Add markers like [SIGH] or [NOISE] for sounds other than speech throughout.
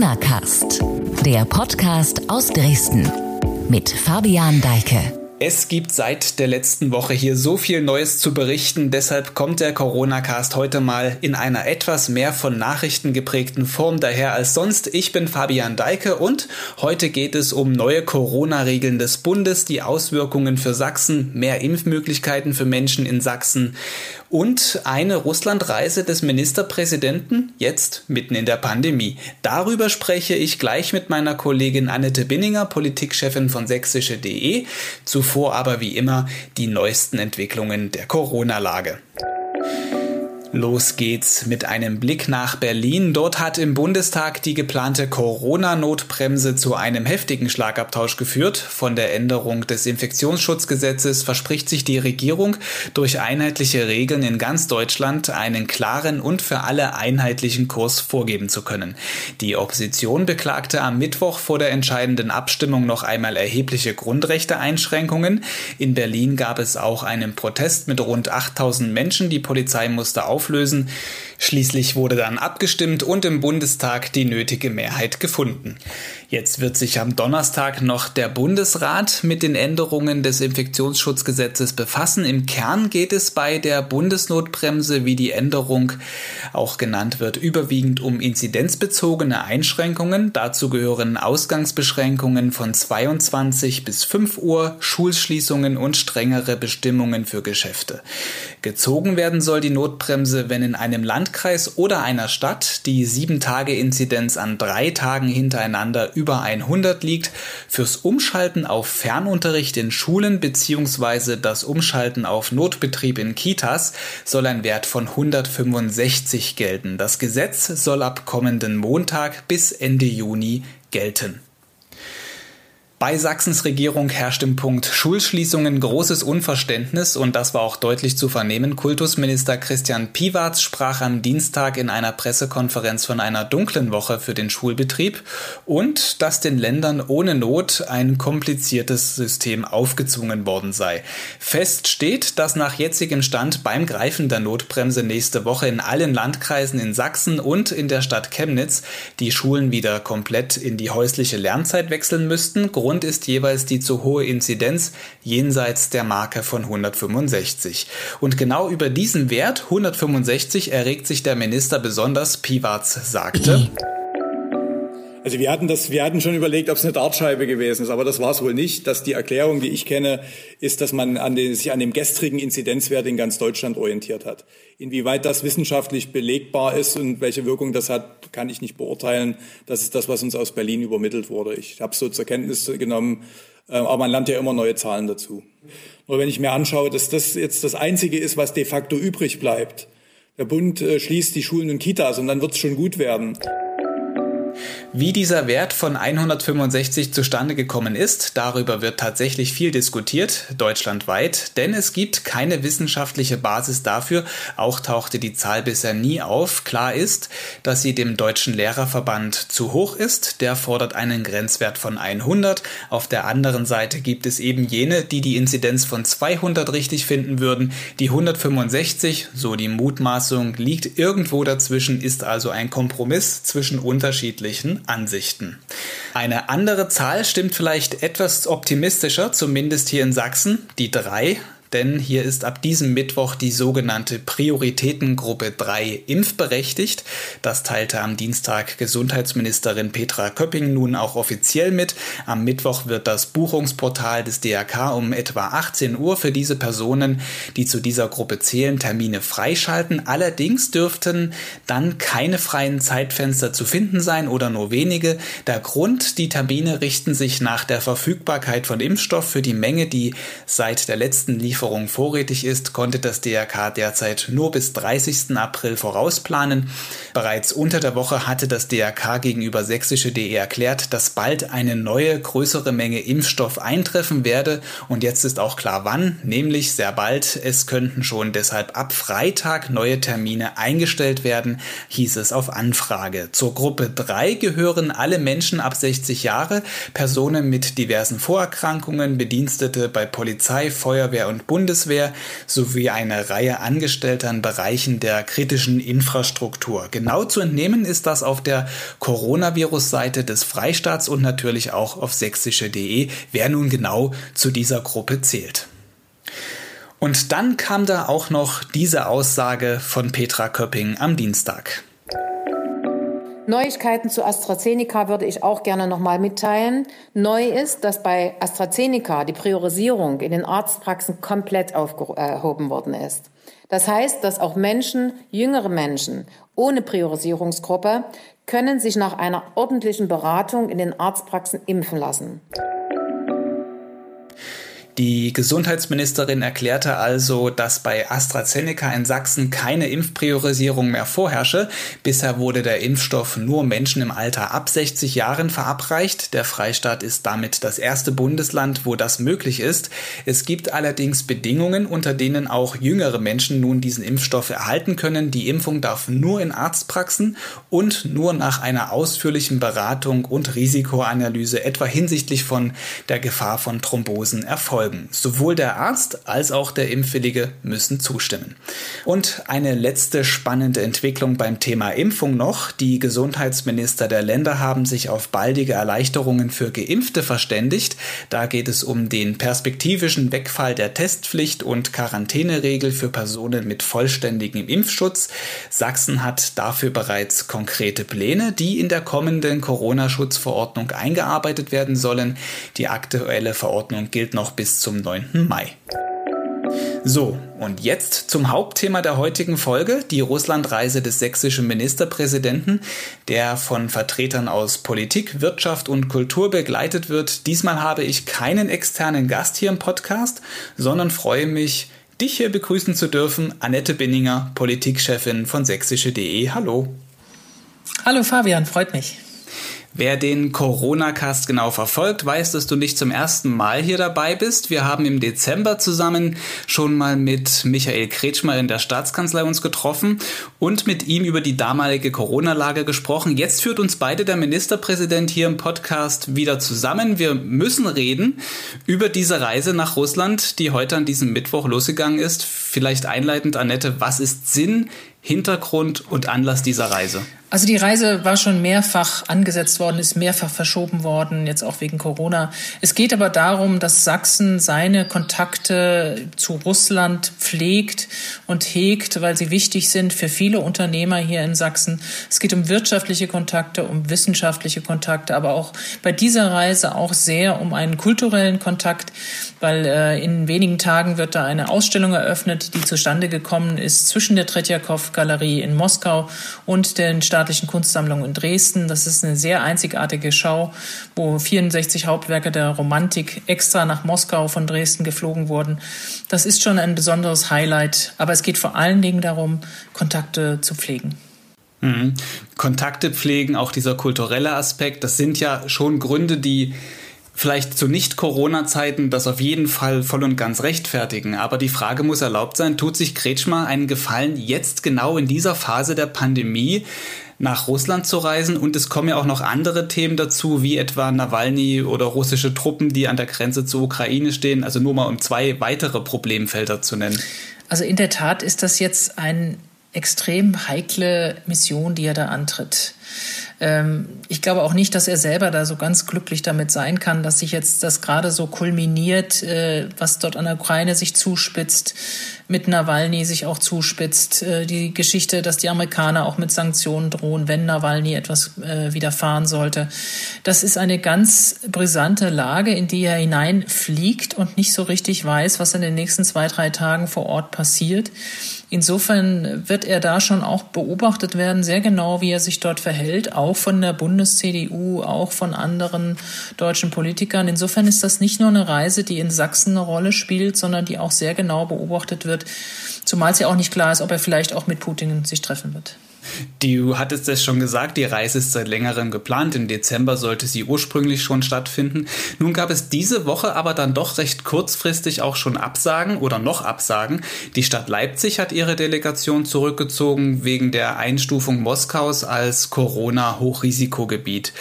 Corona Cast, der Podcast aus Dresden mit Fabian Deike. Es gibt seit der letzten Woche hier so viel Neues zu berichten, deshalb kommt der Corona-Cast heute mal in einer etwas mehr von Nachrichten geprägten Form daher als sonst. Ich bin Fabian Deike und heute geht es um neue Corona-Regeln des Bundes, die Auswirkungen für Sachsen, mehr Impfmöglichkeiten für Menschen in Sachsen und eine Russlandreise des Ministerpräsidenten jetzt mitten in der Pandemie. Darüber spreche ich gleich mit meiner Kollegin Annette Binninger, Politikchefin von sächsische.de. Zuvor aber wie immer die neuesten Entwicklungen der Corona-Lage. Los geht's mit einem Blick nach Berlin. Dort hat im Bundestag die geplante Corona-Notbremse zu einem heftigen Schlagabtausch geführt. Von der Änderung des Infektionsschutzgesetzes verspricht sich die Regierung durch einheitliche Regeln in ganz Deutschland einen klaren und für alle einheitlichen Kurs vorgeben zu können. Die Opposition beklagte am Mittwoch vor der entscheidenden Abstimmung noch einmal erhebliche Grundrechteeinschränkungen. In Berlin gab es auch einen Protest mit rund 8000 Menschen. Die Polizei musste auf auflösen. Schließlich wurde dann abgestimmt und im Bundestag die nötige Mehrheit gefunden. Jetzt wird sich am Donnerstag noch der Bundesrat mit den Änderungen des Infektionsschutzgesetzes befassen. Im Kern geht es bei der Bundesnotbremse, wie die Änderung auch genannt wird, überwiegend um inzidenzbezogene Einschränkungen. Dazu gehören Ausgangsbeschränkungen von 22 bis 5 Uhr, Schulschließungen und strengere Bestimmungen für Geschäfte. Gezogen werden soll die Notbremse, wenn in einem Landkreis oder einer Stadt die 7-Tage-Inzidenz an drei Tagen hintereinander über 100 liegt. Fürs Umschalten auf Fernunterricht in Schulen bzw. das Umschalten auf Notbetrieb in Kitas soll ein Wert von 165 gelten. Das Gesetz soll ab kommenden Montag bis Ende Juni gelten. Bei Sachsens Regierung herrscht im Punkt Schulschließungen großes Unverständnis und das war auch deutlich zu vernehmen. Kultusminister Christian Piwarz sprach am Dienstag in einer Pressekonferenz von einer dunklen Woche für den Schulbetrieb und dass den Ländern ohne Not ein kompliziertes System aufgezwungen worden sei. Fest steht, dass nach jetzigem Stand beim Greifen der Notbremse nächste Woche in allen Landkreisen in Sachsen und in der Stadt Chemnitz die Schulen wieder komplett in die häusliche Lernzeit wechseln müssten. Ist jeweils die zu hohe Inzidenz jenseits der Marke von 165. Und genau über diesen Wert 165 erregt sich der Minister besonders. Piwarz sagte. Also wir hatten das, wir hatten schon überlegt, ob es eine Dartscheibe gewesen ist, aber das war es wohl nicht. Dass die Erklärung, die ich kenne, ist, dass man an den, sich an dem gestrigen Inzidenzwert in ganz Deutschland orientiert hat. Inwieweit das wissenschaftlich belegbar ist und welche Wirkung das hat, kann ich nicht beurteilen. Das ist das, was uns aus Berlin übermittelt wurde. Ich habe es so zur Kenntnis genommen, äh, aber man lernt ja immer neue Zahlen dazu. Nur wenn ich mir anschaue, dass das jetzt das Einzige ist, was de facto übrig bleibt. Der Bund äh, schließt die Schulen und Kitas und dann wird es schon gut werden. Wie dieser Wert von 165 zustande gekommen ist, darüber wird tatsächlich viel diskutiert, deutschlandweit, denn es gibt keine wissenschaftliche Basis dafür, auch tauchte die Zahl bisher nie auf. Klar ist, dass sie dem Deutschen Lehrerverband zu hoch ist, der fordert einen Grenzwert von 100. Auf der anderen Seite gibt es eben jene, die die Inzidenz von 200 richtig finden würden. Die 165, so die Mutmaßung, liegt irgendwo dazwischen, ist also ein Kompromiss zwischen unterschiedlichen Ansichten. Eine andere Zahl stimmt vielleicht etwas optimistischer, zumindest hier in Sachsen, die drei denn hier ist ab diesem Mittwoch die sogenannte Prioritätengruppe 3 impfberechtigt. Das teilte am Dienstag Gesundheitsministerin Petra Köpping nun auch offiziell mit. Am Mittwoch wird das Buchungsportal des DRK um etwa 18 Uhr für diese Personen, die zu dieser Gruppe zählen, Termine freischalten. Allerdings dürften dann keine freien Zeitfenster zu finden sein oder nur wenige. Der Grund, die Termine richten sich nach der Verfügbarkeit von Impfstoff für die Menge, die seit der letzten Lieferung Lieferung vorrätig ist, konnte das DRK derzeit nur bis 30. April vorausplanen. Bereits unter der Woche hatte das DRK gegenüber sächsische.de erklärt, dass bald eine neue, größere Menge Impfstoff eintreffen werde. Und jetzt ist auch klar wann, nämlich sehr bald. Es könnten schon deshalb ab Freitag neue Termine eingestellt werden, hieß es auf Anfrage. Zur Gruppe 3 gehören alle Menschen ab 60 Jahre, Personen mit diversen Vorerkrankungen, Bedienstete bei Polizei, Feuerwehr und Bundeswehr sowie eine Reihe Angestellter in Bereichen der kritischen Infrastruktur. Genau zu entnehmen ist das auf der Coronavirus-Seite des Freistaats und natürlich auch auf sächsische.de, wer nun genau zu dieser Gruppe zählt. Und dann kam da auch noch diese Aussage von Petra Köpping am Dienstag. Neuigkeiten zu AstraZeneca würde ich auch gerne noch mal mitteilen. Neu ist, dass bei AstraZeneca die Priorisierung in den Arztpraxen komplett aufgehoben worden ist. Das heißt, dass auch Menschen, jüngere Menschen ohne Priorisierungsgruppe, können sich nach einer ordentlichen Beratung in den Arztpraxen impfen lassen. Die Gesundheitsministerin erklärte also, dass bei AstraZeneca in Sachsen keine Impfpriorisierung mehr vorherrsche. Bisher wurde der Impfstoff nur Menschen im Alter ab 60 Jahren verabreicht. Der Freistaat ist damit das erste Bundesland, wo das möglich ist. Es gibt allerdings Bedingungen, unter denen auch jüngere Menschen nun diesen Impfstoff erhalten können. Die Impfung darf nur in Arztpraxen und nur nach einer ausführlichen Beratung und Risikoanalyse, etwa hinsichtlich von der Gefahr von Thrombosen, erfolgen folgen. Sowohl der Arzt als auch der Impfwillige müssen zustimmen. Und eine letzte spannende Entwicklung beim Thema Impfung noch. Die Gesundheitsminister der Länder haben sich auf baldige Erleichterungen für Geimpfte verständigt. Da geht es um den perspektivischen Wegfall der Testpflicht und Quarantäneregel für Personen mit vollständigem Impfschutz. Sachsen hat dafür bereits konkrete Pläne, die in der kommenden Corona-Schutzverordnung eingearbeitet werden sollen. Die aktuelle Verordnung gilt noch bis zum 9. Mai. So, und jetzt zum Hauptthema der heutigen Folge, die Russlandreise des sächsischen Ministerpräsidenten, der von Vertretern aus Politik, Wirtschaft und Kultur begleitet wird. Diesmal habe ich keinen externen Gast hier im Podcast, sondern freue mich, dich hier begrüßen zu dürfen, Annette Binninger, Politikchefin von sächsische.de. Hallo. Hallo Fabian, freut mich. Wer den Corona-Cast genau verfolgt, weiß, dass du nicht zum ersten Mal hier dabei bist. Wir haben im Dezember zusammen schon mal mit Michael Kretschmer in der Staatskanzlei uns getroffen und mit ihm über die damalige Corona-Lage gesprochen. Jetzt führt uns beide der Ministerpräsident hier im Podcast wieder zusammen. Wir müssen reden über diese Reise nach Russland, die heute an diesem Mittwoch losgegangen ist. Vielleicht einleitend, Annette, was ist Sinn, Hintergrund und Anlass dieser Reise? Also die Reise war schon mehrfach angesetzt worden, ist mehrfach verschoben worden, jetzt auch wegen Corona. Es geht aber darum, dass Sachsen seine Kontakte zu Russland pflegt und hegt, weil sie wichtig sind für viele Unternehmer hier in Sachsen. Es geht um wirtschaftliche Kontakte, um wissenschaftliche Kontakte, aber auch bei dieser Reise auch sehr um einen kulturellen Kontakt, weil äh, in wenigen Tagen wird da eine Ausstellung eröffnet, die zustande gekommen ist zwischen der Tretjakow-Galerie in Moskau und den Stadt Staatlichen Kunstsammlung in Dresden. Das ist eine sehr einzigartige Schau, wo 64 Hauptwerke der Romantik extra nach Moskau von Dresden geflogen wurden. Das ist schon ein besonderes Highlight, aber es geht vor allen Dingen darum, Kontakte zu pflegen. Mhm. Kontakte pflegen, auch dieser kulturelle Aspekt, das sind ja schon Gründe, die vielleicht zu Nicht-Corona-Zeiten das auf jeden Fall voll und ganz rechtfertigen. Aber die Frage muss erlaubt sein, tut sich Kretschmer einen Gefallen jetzt genau in dieser Phase der Pandemie nach Russland zu reisen und es kommen ja auch noch andere Themen dazu, wie etwa Nawalny oder russische Truppen, die an der Grenze zur Ukraine stehen. Also nur mal um zwei weitere Problemfelder zu nennen. Also in der Tat ist das jetzt eine extrem heikle Mission, die er da antritt. Ähm, ich glaube auch nicht, dass er selber da so ganz glücklich damit sein kann, dass sich jetzt das gerade so kulminiert, äh, was dort an der Ukraine sich zuspitzt, mit Nawalny sich auch zuspitzt. Äh, die Geschichte, dass die Amerikaner auch mit Sanktionen drohen, wenn Nawalny etwas äh, widerfahren sollte. Das ist eine ganz brisante Lage, in die er hineinfliegt und nicht so richtig weiß, was in den nächsten zwei, drei Tagen vor Ort passiert. Insofern wird er da schon auch beobachtet werden, sehr genau, wie er sich dort verhält, auch von der Bundes-CDU, auch von anderen deutschen Politikern. Insofern ist das nicht nur eine Reise, die in Sachsen eine Rolle spielt, sondern die auch sehr genau beobachtet wird, zumal es ja auch nicht klar ist, ob er vielleicht auch mit Putin sich treffen wird. Du hattest es schon gesagt, die Reise ist seit längerem geplant. Im Dezember sollte sie ursprünglich schon stattfinden. Nun gab es diese Woche aber dann doch recht kurzfristig auch schon Absagen oder noch Absagen. Die Stadt Leipzig hat ihre Delegation zurückgezogen wegen der Einstufung Moskaus als Corona-Hochrisikogebiet.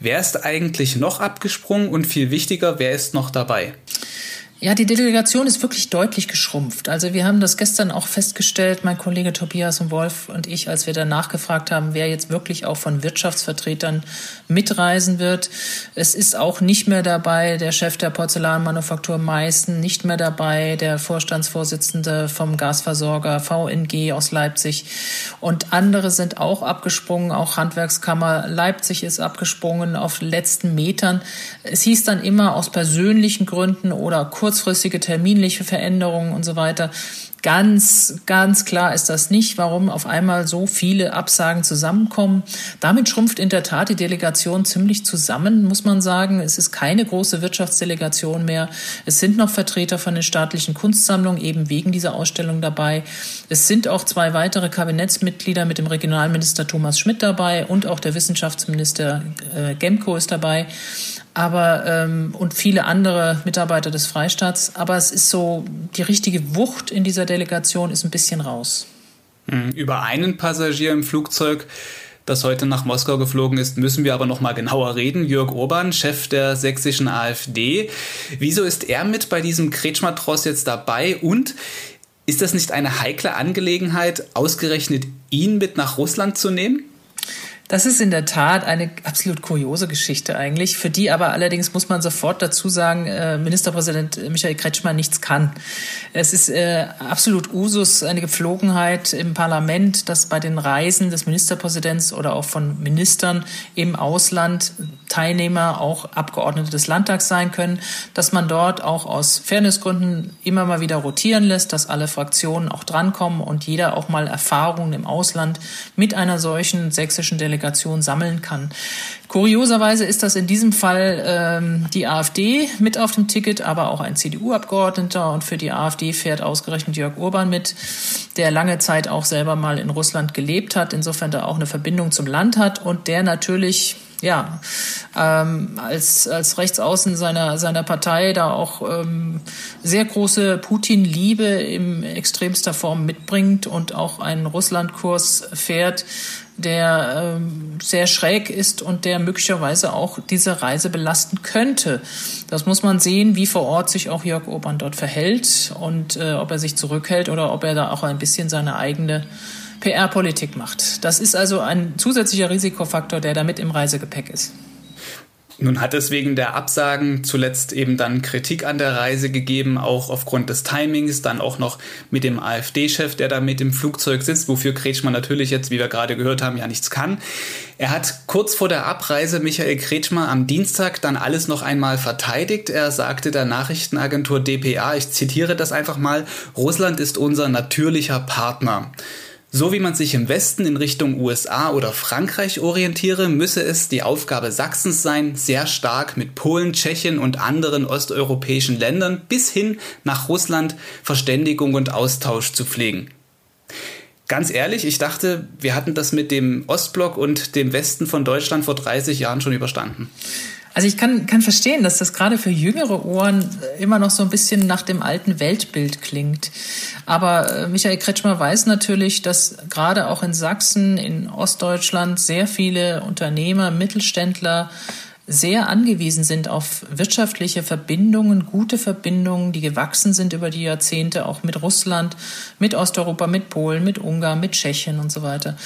Wer ist eigentlich noch abgesprungen und viel wichtiger, wer ist noch dabei? Ja, die Delegation ist wirklich deutlich geschrumpft. Also wir haben das gestern auch festgestellt, mein Kollege Tobias und Wolf und ich, als wir danach gefragt haben, wer jetzt wirklich auch von Wirtschaftsvertretern mitreisen wird. Es ist auch nicht mehr dabei der Chef der Porzellanmanufaktur Meißen, nicht mehr dabei der Vorstandsvorsitzende vom Gasversorger VNG aus Leipzig und andere sind auch abgesprungen, auch Handwerkskammer Leipzig ist abgesprungen auf letzten Metern. Es hieß dann immer aus persönlichen Gründen oder kurz kurzfristige terminliche Veränderungen und so weiter. Ganz, ganz klar ist das nicht, warum auf einmal so viele Absagen zusammenkommen. Damit schrumpft in der Tat die Delegation ziemlich zusammen, muss man sagen. Es ist keine große Wirtschaftsdelegation mehr. Es sind noch Vertreter von den staatlichen Kunstsammlungen eben wegen dieser Ausstellung dabei. Es sind auch zwei weitere Kabinettsmitglieder mit dem Regionalminister Thomas Schmidt dabei und auch der Wissenschaftsminister äh, Gemko ist dabei aber ähm, und viele andere Mitarbeiter des Freistaats. Aber es ist so, die richtige Wucht in dieser Delegation ist ein bisschen raus. Hm, über einen Passagier im Flugzeug, das heute nach Moskau geflogen ist, müssen wir aber noch mal genauer reden. Jörg Urban, Chef der sächsischen AfD. Wieso ist er mit bei diesem Kretschmatross jetzt dabei? Und ist das nicht eine heikle Angelegenheit, ausgerechnet ihn mit nach Russland zu nehmen? Das ist in der Tat eine absolut kuriose Geschichte eigentlich, für die aber allerdings muss man sofort dazu sagen, äh, Ministerpräsident Michael Kretschmann nichts kann. Es ist äh, absolut Usus, eine Gepflogenheit im Parlament, dass bei den Reisen des Ministerpräsidents oder auch von Ministern im Ausland Teilnehmer auch Abgeordnete des Landtags sein können, dass man dort auch aus Fairnessgründen immer mal wieder rotieren lässt, dass alle Fraktionen auch drankommen und jeder auch mal Erfahrungen im Ausland mit einer solchen sächsischen Delegation Delegation sammeln kann. Kurioserweise ist das in diesem Fall ähm, die AfD mit auf dem Ticket, aber auch ein CDU-Abgeordneter. Und für die AfD fährt ausgerechnet Jörg Urban mit, der lange Zeit auch selber mal in Russland gelebt hat, insofern da auch eine Verbindung zum Land hat und der natürlich ja, ähm, als, als Rechtsaußen seiner, seiner Partei da auch ähm, sehr große Putin-Liebe in extremster Form mitbringt und auch einen Russlandkurs fährt, der ähm, sehr schräg ist und der möglicherweise auch diese Reise belasten könnte. Das muss man sehen, wie vor Ort sich auch Jörg Urban dort verhält und äh, ob er sich zurückhält oder ob er da auch ein bisschen seine eigene PR-Politik macht. Das ist also ein zusätzlicher Risikofaktor, der damit im Reisegepäck ist. Nun hat es wegen der Absagen zuletzt eben dann Kritik an der Reise gegeben, auch aufgrund des Timings, dann auch noch mit dem AfD-Chef, der da mit im Flugzeug sitzt, wofür Kretschmann natürlich jetzt, wie wir gerade gehört haben, ja nichts kann. Er hat kurz vor der Abreise Michael Kretschmer am Dienstag dann alles noch einmal verteidigt. Er sagte der Nachrichtenagentur dpa, ich zitiere das einfach mal, Russland ist unser natürlicher Partner. So wie man sich im Westen in Richtung USA oder Frankreich orientiere, müsse es die Aufgabe Sachsens sein, sehr stark mit Polen, Tschechien und anderen osteuropäischen Ländern bis hin nach Russland Verständigung und Austausch zu pflegen. Ganz ehrlich, ich dachte, wir hatten das mit dem Ostblock und dem Westen von Deutschland vor 30 Jahren schon überstanden. Also ich kann, kann verstehen, dass das gerade für jüngere Ohren immer noch so ein bisschen nach dem alten Weltbild klingt. Aber äh, Michael Kretschmer weiß natürlich, dass gerade auch in Sachsen, in Ostdeutschland sehr viele Unternehmer, Mittelständler sehr angewiesen sind auf wirtschaftliche Verbindungen, gute Verbindungen, die gewachsen sind über die Jahrzehnte, auch mit Russland, mit Osteuropa, mit Polen, mit Ungarn, mit Tschechien und so weiter.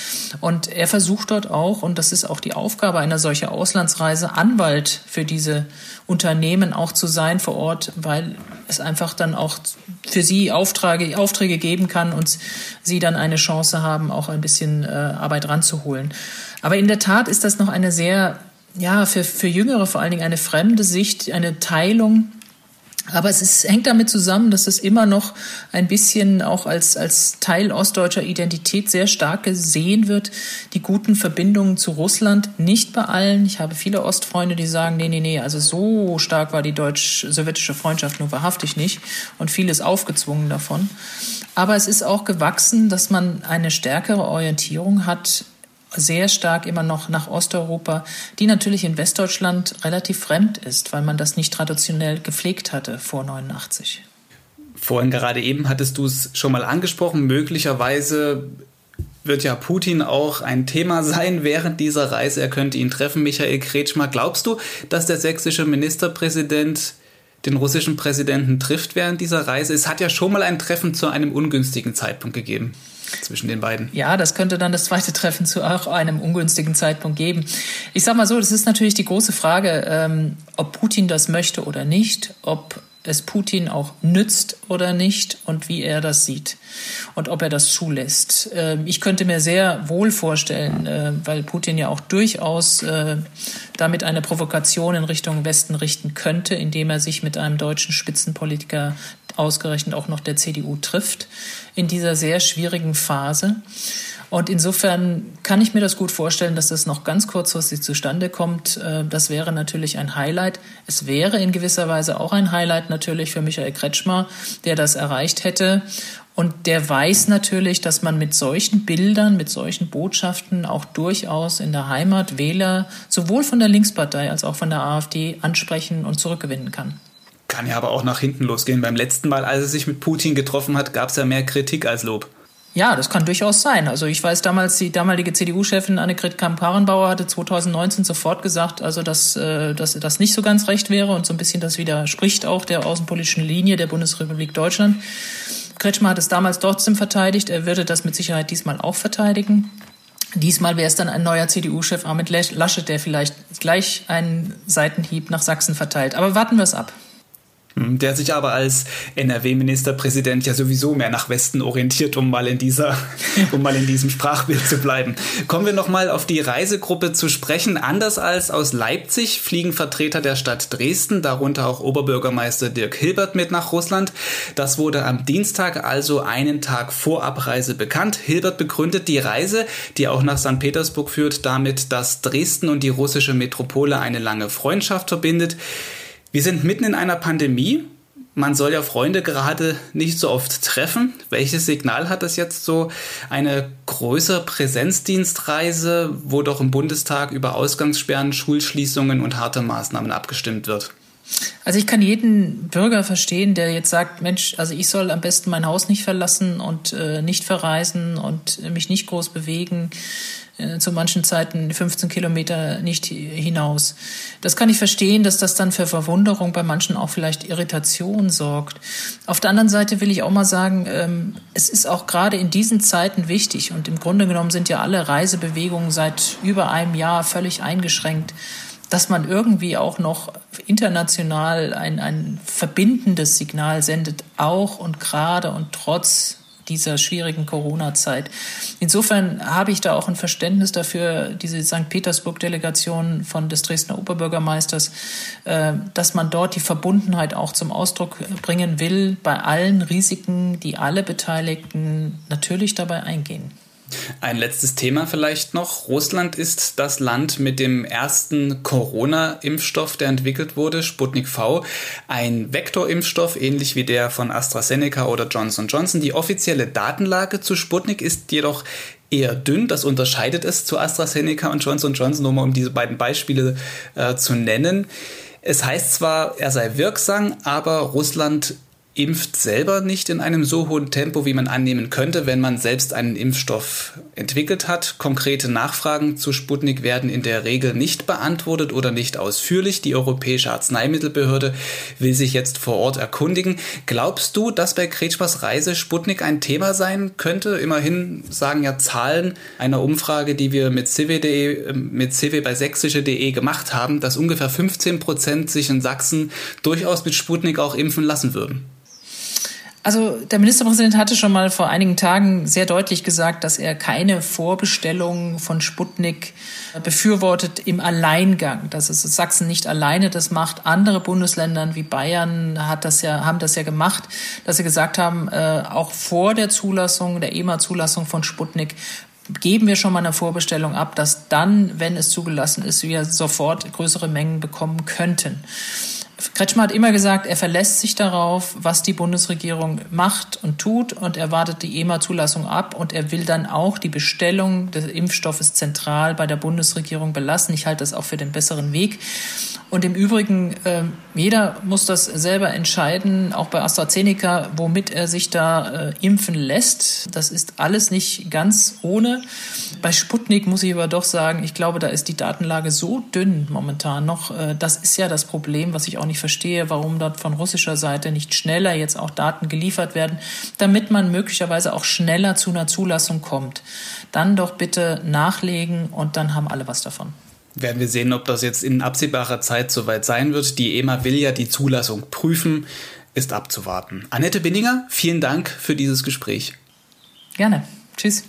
Und er versucht dort auch, und das ist auch die Aufgabe einer solchen Auslandsreise, Anwalt für diese Unternehmen auch zu sein vor Ort, weil es einfach dann auch für sie Aufträge, Aufträge geben kann und sie dann eine Chance haben, auch ein bisschen äh, Arbeit ranzuholen. Aber in der Tat ist das noch eine sehr ja, für, für Jüngere vor allen Dingen eine fremde Sicht, eine Teilung. Aber es ist, hängt damit zusammen, dass es immer noch ein bisschen auch als, als Teil ostdeutscher Identität sehr stark gesehen wird. Die guten Verbindungen zu Russland, nicht bei allen. Ich habe viele Ostfreunde, die sagen, nee, nee, nee, also so stark war die deutsch-sowjetische Freundschaft nur wahrhaftig nicht und vieles aufgezwungen davon. Aber es ist auch gewachsen, dass man eine stärkere Orientierung hat sehr stark immer noch nach Osteuropa, die natürlich in Westdeutschland relativ fremd ist, weil man das nicht traditionell gepflegt hatte vor 89. Vorhin gerade eben hattest du es schon mal angesprochen, möglicherweise wird ja Putin auch ein Thema [LAUGHS] sein während dieser Reise. Er könnte ihn treffen, Michael Kretschmer. Glaubst du, dass der sächsische Ministerpräsident den russischen Präsidenten trifft während dieser Reise. Es hat ja schon mal ein Treffen zu einem ungünstigen Zeitpunkt gegeben zwischen den beiden. Ja, das könnte dann das zweite [LAUGHS] Treffen zu auch einem ungünstigen Zeitpunkt geben. Ich sag mal so, das ist natürlich die große Frage, ähm, ob Putin das möchte oder nicht, ob es Putin auch nützt oder nicht und wie er das sieht und ob er das zulässt. Ähm, ich könnte mir sehr wohl vorstellen, äh, weil Putin ja auch durchaus äh, damit eine Provokation in Richtung Westen richten könnte, indem er sich mit einem deutschen Spitzenpolitiker ausgerechnet auch noch der CDU trifft in dieser sehr schwierigen Phase. Und insofern kann ich mir das gut vorstellen, dass das noch ganz kurzfristig zustande kommt. Äh, das wäre natürlich ein Highlight. Es wäre in gewisser Weise auch ein Highlight natürlich für Michael Kretschmer, der das erreicht hätte. Und der weiß natürlich, dass man mit solchen Bildern, mit solchen Botschaften auch durchaus in der Heimat Wähler sowohl von der Linkspartei als auch von der AfD ansprechen und zurückgewinnen kann. Kann ja aber auch nach hinten losgehen. Beim letzten Mal, als er sich mit Putin getroffen hat, gab es ja mehr Kritik als Lob. Ja, das kann durchaus sein. Also ich weiß damals, die damalige CDU-Chefin Annegret Kamp-Karrenbauer hatte 2019 sofort gesagt, also dass, äh, dass das nicht so ganz recht wäre und so ein bisschen das widerspricht auch der außenpolitischen Linie der Bundesrepublik Deutschland. Kretschmer hat es damals trotzdem verteidigt. Er würde das mit Sicherheit diesmal auch verteidigen. Diesmal wäre es dann ein neuer CDU-Chef Armin Laschet, der vielleicht gleich einen Seitenhieb nach Sachsen verteilt. Aber warten wir es ab. Der sich aber als NRW-Ministerpräsident ja sowieso mehr nach Westen orientiert, um mal in dieser, [LAUGHS] um mal in diesem Sprachbild zu bleiben. Kommen wir nochmal auf die Reisegruppe zu sprechen. Anders als aus Leipzig fliegen Vertreter der Stadt Dresden, darunter auch Oberbürgermeister Dirk Hilbert mit nach Russland. Das wurde am Dienstag, also einen Tag vor Abreise bekannt. Hilbert begründet die Reise, die auch nach St. Petersburg führt, damit, dass Dresden und die russische Metropole eine lange Freundschaft verbindet. Wir sind mitten in einer Pandemie. Man soll ja Freunde gerade nicht so oft treffen. Welches Signal hat das jetzt so? Eine größere Präsenzdienstreise, wo doch im Bundestag über Ausgangssperren, Schulschließungen und harte Maßnahmen abgestimmt wird? Also ich kann jeden Bürger verstehen, der jetzt sagt, Mensch, also ich soll am besten mein Haus nicht verlassen und äh, nicht verreisen und mich nicht groß bewegen. Äh, zu manchen Zeiten 15 Kilometer nicht hinaus. Das kann ich verstehen, dass das dann für Verwunderung bei manchen auch vielleicht Irritation sorgt. Auf der anderen Seite will ich auch mal sagen, ähm, es ist auch gerade in diesen Zeiten wichtig und im Grunde genommen sind ja alle Reisebewegungen seit über einem Jahr völlig eingeschränkt dass man irgendwie auch noch international ein, ein verbindendes Signal sendet, auch und gerade und trotz dieser schwierigen Corona-Zeit. Insofern habe ich da auch ein Verständnis dafür, diese St. Petersburg-Delegation von des Dresdner Oberbürgermeisters, äh, dass man dort die Verbundenheit auch zum Ausdruck bringen will bei allen Risiken, die alle Beteiligten natürlich dabei eingehen. Ein letztes Thema vielleicht noch. Russland ist das Land mit dem ersten Corona-Impfstoff, der entwickelt wurde, Sputnik V. Ein Vektorimpfstoff, ähnlich wie der von AstraZeneca oder Johnson Johnson. Die offizielle Datenlage zu Sputnik ist jedoch eher dünn. Das unterscheidet es zu AstraZeneca und Johnson Johnson, nur mal um diese beiden Beispiele äh, zu nennen. Es heißt zwar, er sei wirksam, aber Russland impft selber nicht in einem so hohen Tempo, wie man annehmen könnte, wenn man selbst einen Impfstoff entwickelt hat. Konkrete Nachfragen zu Sputnik werden in der Regel nicht beantwortet oder nicht ausführlich. Die Europäische Arzneimittelbehörde will sich jetzt vor Ort erkundigen. Glaubst du, dass bei Kretschmers Reise Sputnik ein Thema sein könnte? Immerhin sagen ja Zahlen einer Umfrage, die wir mit cw.de, mit cw bei sächsische.de gemacht haben, dass ungefähr 15 Prozent sich in Sachsen durchaus mit Sputnik auch impfen lassen würden. Also der Ministerpräsident hatte schon mal vor einigen Tagen sehr deutlich gesagt, dass er keine Vorbestellung von Sputnik befürwortet im Alleingang. Dass es Sachsen nicht alleine das macht. Andere Bundesländer wie Bayern hat das ja, haben das ja gemacht, dass sie gesagt haben, äh, auch vor der Zulassung, der EMA-Zulassung von Sputnik geben wir schon mal eine Vorbestellung ab, dass dann, wenn es zugelassen ist, wir sofort größere Mengen bekommen könnten. Kretschmer hat immer gesagt, er verlässt sich darauf, was die Bundesregierung macht und tut und er wartet die EMA-Zulassung ab und er will dann auch die Bestellung des Impfstoffes zentral bei der Bundesregierung belassen. Ich halte das auch für den besseren Weg. Und im Übrigen, äh, jeder muss das selber entscheiden, auch bei AstraZeneca, womit er sich da äh, impfen lässt. Das ist alles nicht ganz ohne. Bei Sputnik muss ich aber doch sagen, ich glaube, da ist die Datenlage so dünn momentan noch. Äh, das ist ja das Problem, was ich auch nicht verstehe, warum dort von russischer Seite nicht schneller jetzt auch Daten geliefert werden, damit man möglicherweise auch schneller zu einer Zulassung kommt. Dann doch bitte nachlegen und dann haben alle was davon. Werden wir sehen, ob das jetzt in absehbarer Zeit soweit sein wird. Die EMA will ja die Zulassung prüfen, ist abzuwarten. Annette Binninger, vielen Dank für dieses Gespräch. Gerne. Tschüss.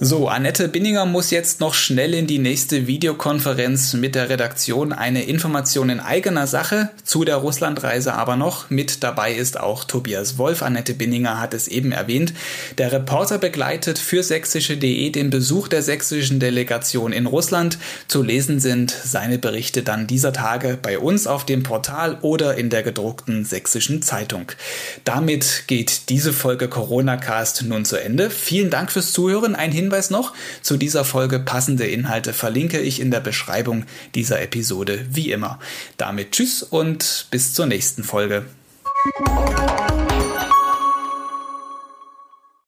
So, Annette Binninger muss jetzt noch schnell in die nächste Videokonferenz mit der Redaktion. Eine Information in eigener Sache zu der Russlandreise aber noch. Mit dabei ist auch Tobias Wolf. Annette Binninger hat es eben erwähnt. Der Reporter begleitet für sächsische.de den Besuch der sächsischen Delegation in Russland. Zu lesen sind seine Berichte dann dieser Tage bei uns auf dem Portal oder in der gedruckten sächsischen Zeitung. Damit geht diese Folge Corona Cast nun zu Ende. Vielen Dank fürs Zuhören. Ein Hinweis Hinweis noch, zu dieser Folge passende Inhalte verlinke ich in der Beschreibung dieser Episode wie immer. Damit tschüss und bis zur nächsten Folge.